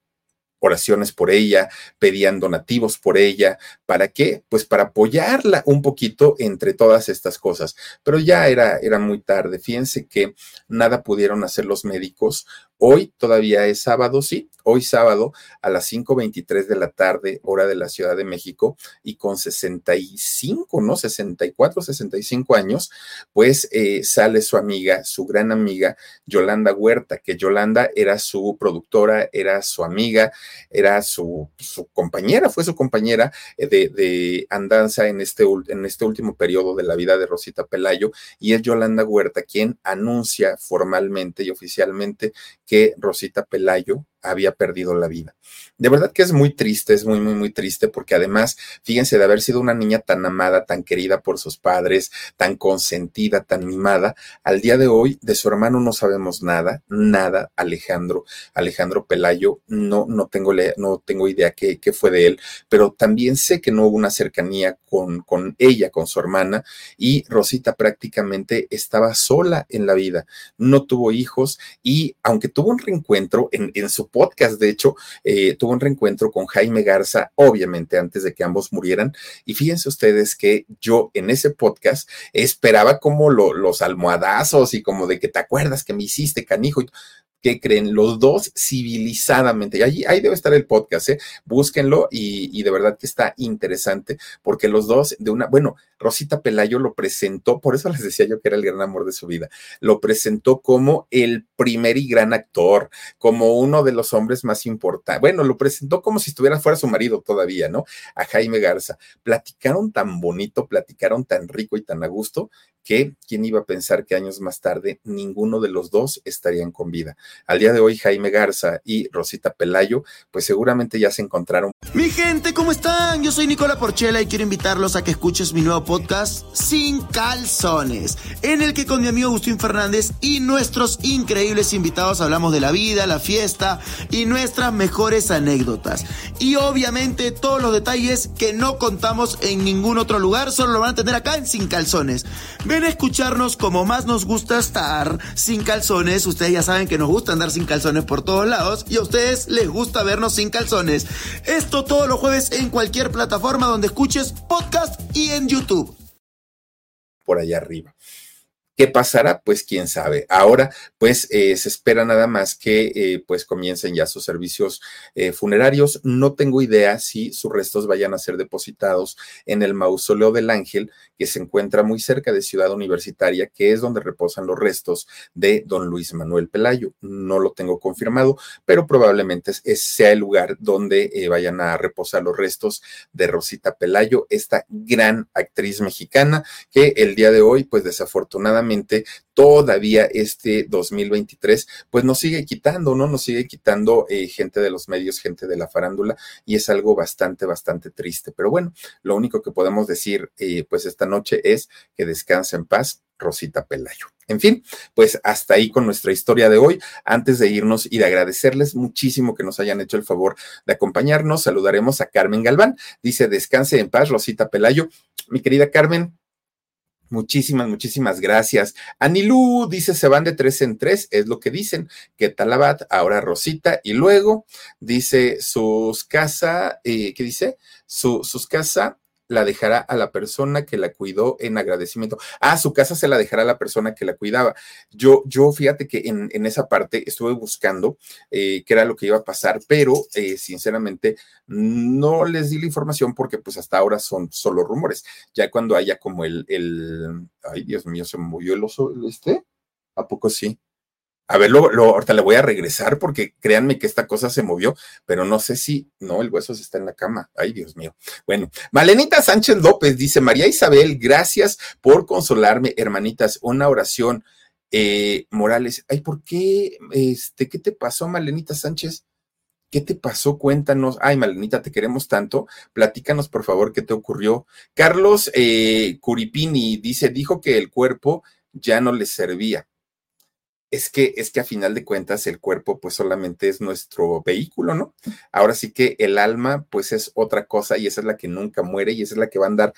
S2: oraciones por ella, pedían donativos por ella. ¿Para qué? Pues para apoyarla un poquito entre todas estas cosas. Pero ya era, era muy tarde. Fíjense que nada pudieron hacer los médicos. Hoy todavía es sábado, sí, hoy sábado a las 5.23 de la tarde, hora de la Ciudad de México, y con 65, ¿no? 64, 65 años, pues eh, sale su amiga, su gran amiga, Yolanda Huerta, que Yolanda era su productora, era su amiga, era su, su compañera, fue su compañera eh, de, de andanza en este, en este último periodo de la vida de Rosita Pelayo, y es Yolanda Huerta quien anuncia formalmente y oficialmente que Rosita Pelayo había perdido la vida. De verdad que es muy triste, es muy, muy, muy triste, porque además, fíjense, de haber sido una niña tan amada, tan querida por sus padres, tan consentida, tan mimada, al día de hoy de su hermano no sabemos nada, nada, Alejandro, Alejandro Pelayo, no, no tengo, no tengo idea qué, qué fue de él, pero también sé que no hubo una cercanía con, con ella, con su hermana, y Rosita prácticamente estaba sola en la vida, no tuvo hijos, y aunque tuvo un reencuentro en, en su podcast, de hecho, eh, tuvo un reencuentro con Jaime Garza, obviamente antes de que ambos murieran. Y fíjense ustedes que yo en ese podcast esperaba como los almohadazos y como de que te acuerdas que me hiciste, canijo. ¿Qué creen? Los dos civilizadamente. Y ahí, ahí debe estar el podcast, ¿eh? Búsquenlo y, y, de verdad que está interesante porque los dos de una, bueno, Rosita Pelayo lo presentó, por eso les decía yo que era el gran amor de su vida, lo presentó como el primer y gran actor, como uno de los hombres más importantes. Bueno, lo presentó como si estuviera fuera su marido todavía, ¿no? A Jaime Garza. Platicaron tan bonito, platicaron tan rico y tan a gusto que quién iba a pensar que años más tarde ninguno de los dos estarían con vida. Al día de hoy, Jaime Garza y Rosita Pelayo, pues seguramente ya se encontraron.
S1: Mi gente, ¿cómo están? Yo soy Nicola Porchela y quiero invitarlos a que escuches mi nuevo podcast Sin Calzones, en el que con mi amigo Agustín Fernández y nuestros increíbles invitados hablamos de la vida, la fiesta y nuestras mejores anécdotas. Y obviamente todos los detalles que no contamos en ningún otro lugar, solo lo van a tener acá en Sin Calzones. Ven a escucharnos como más nos gusta estar sin calzones. Ustedes ya saben que nos gusta andar sin calzones por todos lados y a ustedes les gusta vernos sin calzones. Esto todos los jueves en cualquier plataforma donde escuches podcast y en YouTube.
S2: Por allá arriba. ¿Qué pasará? Pues quién sabe. Ahora, pues eh, se espera nada más que eh, pues comiencen ya sus servicios eh, funerarios. No tengo idea si sus restos vayan a ser depositados en el mausoleo del Ángel, que se encuentra muy cerca de Ciudad Universitaria, que es donde reposan los restos de don Luis Manuel Pelayo. No lo tengo confirmado, pero probablemente sea el lugar donde vayan a reposar los restos de Rosita Pelayo, esta gran actriz mexicana que el día de hoy, pues desafortunadamente, todavía este 2023, pues nos sigue quitando, ¿no? Nos sigue quitando eh, gente de los medios, gente de la farándula, y es algo bastante, bastante triste. Pero bueno, lo único que podemos decir, eh, pues esta noche es que descansa en paz Rosita Pelayo. En fin, pues hasta ahí con nuestra historia de hoy. Antes de irnos y de agradecerles muchísimo que nos hayan hecho el favor de acompañarnos, saludaremos a Carmen Galván. Dice, descanse en paz, Rosita Pelayo. Mi querida Carmen, Muchísimas, muchísimas gracias. Anilú dice, se van de tres en tres, es lo que dicen, que Talabat, ahora Rosita, y luego dice sus casa, eh, ¿qué dice? Su, sus casa la dejará a la persona que la cuidó en agradecimiento. Ah, su casa se la dejará a la persona que la cuidaba. Yo, yo fíjate que en, en esa parte estuve buscando eh, qué era lo que iba a pasar, pero eh, sinceramente no les di la información porque pues hasta ahora son solo rumores. Ya cuando haya como el, el, ay Dios mío, se movió el oso, este, ¿a poco sí? A ver, lo, ahorita le voy a regresar porque créanme que esta cosa se movió, pero no sé si, no, el hueso está en la cama. Ay, Dios mío. Bueno, Malenita Sánchez López dice, María Isabel, gracias por consolarme, hermanitas, una oración. Eh, Morales, ay, ¿por qué? Este, ¿qué te pasó, Malenita Sánchez? ¿Qué te pasó? Cuéntanos. Ay, Malenita, te queremos tanto. Platícanos, por favor, qué te ocurrió. Carlos eh, Curipini dice, dijo que el cuerpo ya no le servía. Es que, es que a final de cuentas el cuerpo pues solamente es nuestro vehículo, ¿no? Ahora sí que el alma pues es otra cosa y esa es la que nunca muere y esa es la que va a andar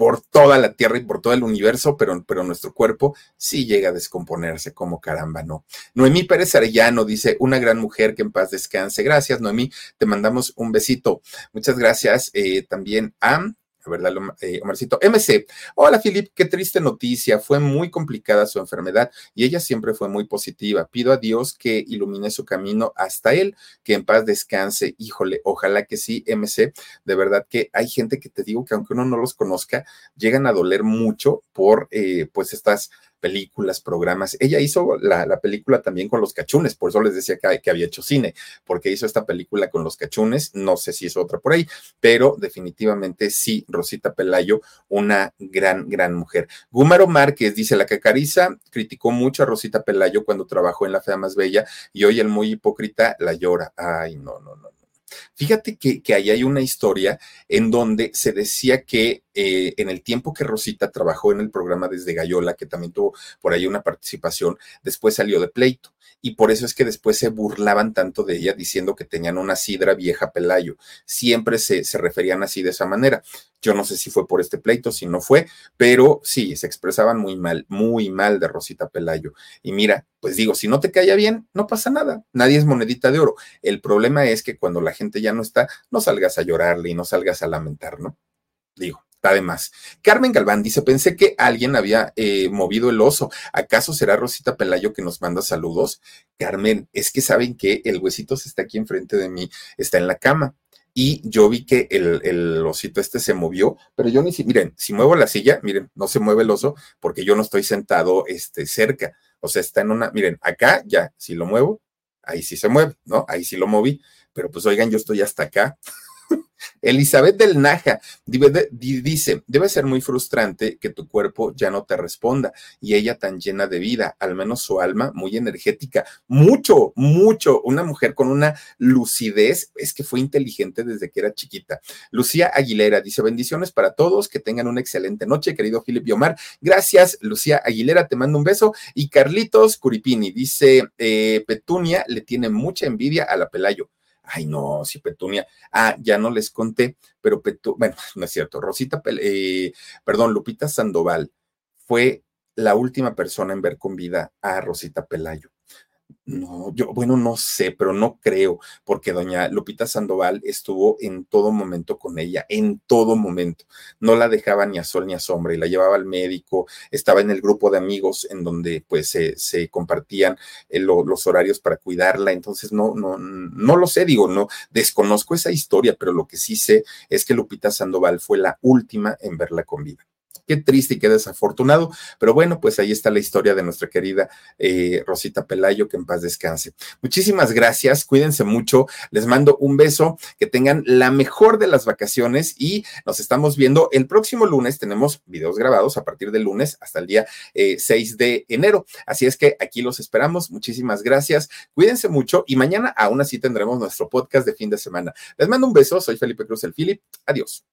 S2: por toda la Tierra y por todo el universo, pero, pero nuestro cuerpo sí llega a descomponerse como caramba, ¿no? Noemí Pérez Arellano dice, una gran mujer que en paz descanse. Gracias, Noemí. Te mandamos un besito. Muchas gracias eh, también a a ver, dale, eh, Omarcito. MC. Hola, Filip, qué triste noticia. Fue muy complicada su enfermedad y ella siempre fue muy positiva. Pido a Dios que ilumine su camino hasta él, que en paz descanse. Híjole, ojalá que sí, MC. De verdad que hay gente que te digo que aunque uno no los conozca, llegan a doler mucho por, eh, pues, estas películas, programas. Ella hizo la, película también con los cachunes, por eso les decía que, que, había hecho cine, porque hizo esta película con los cachunes, no sé si hizo otra por ahí, pero definitivamente sí, Rosita Pelayo, una gran, gran mujer. Gumaro Márquez dice, la cacariza criticó mucho a Rosita Pelayo cuando trabajó en La Fea Más Bella y hoy el muy hipócrita la llora. Ay, no, no, no. Fíjate que, que ahí hay una historia en donde se decía que eh, en el tiempo que Rosita trabajó en el programa desde Gallola, que también tuvo por ahí una participación, después salió de pleito. Y por eso es que después se burlaban tanto de ella diciendo que tenían una sidra vieja Pelayo. Siempre se, se referían así de esa manera. Yo no sé si fue por este pleito, si no fue, pero sí, se expresaban muy mal, muy mal de Rosita Pelayo. Y mira, pues digo, si no te caía bien, no pasa nada. Nadie es monedita de oro. El problema es que cuando la gente ya no está, no salgas a llorarle y no salgas a lamentar, ¿no? Digo, además. Carmen Galván dice, pensé que alguien había eh, movido el oso. ¿Acaso será Rosita Pelayo que nos manda saludos? Carmen, es que saben que el huesito se está aquí enfrente de mí, está en la cama. Y yo vi que el, el osito este se movió, pero yo ni si, miren, si muevo la silla, miren, no se mueve el oso porque yo no estoy sentado este, cerca. O sea, está en una, miren, acá ya, si lo muevo, ahí sí se mueve, ¿no? Ahí sí lo moví, pero pues oigan, yo estoy hasta acá. Elizabeth del Naja dice, debe ser muy frustrante que tu cuerpo ya no te responda y ella tan llena de vida, al menos su alma muy energética, mucho, mucho, una mujer con una lucidez, es que fue inteligente desde que era chiquita. Lucía Aguilera dice, bendiciones para todos, que tengan una excelente noche, querido Philip y Omar. Gracias, Lucía Aguilera, te mando un beso. Y Carlitos Curipini dice, eh, Petunia le tiene mucha envidia a la Pelayo Ay, no, si Petunia. Ah, ya no les conté, pero Petunia, bueno, no es cierto. Rosita, eh, perdón, Lupita Sandoval fue la última persona en ver con vida a Rosita Pelayo. No, yo, bueno, no sé, pero no creo, porque doña Lupita Sandoval estuvo en todo momento con ella, en todo momento. No la dejaba ni a sol ni a sombra y la llevaba al médico, estaba en el grupo de amigos en donde pues se, compartían eh, los horarios para cuidarla. Entonces, no, no, no lo sé, digo, no, desconozco esa historia, pero lo que sí sé es que Lupita Sandoval fue la última en verla con vida. Qué triste y qué desafortunado, pero bueno, pues ahí está la historia de nuestra querida eh, Rosita Pelayo, que en paz descanse. Muchísimas gracias, cuídense mucho, les mando un beso, que tengan la mejor de las vacaciones y nos estamos viendo el próximo lunes, tenemos videos grabados a partir del lunes hasta el día 6 eh, de enero, así es que aquí los esperamos, muchísimas gracias, cuídense mucho y mañana aún así tendremos nuestro podcast de fin de semana. Les mando un beso, soy Felipe Cruz el Philip, adiós.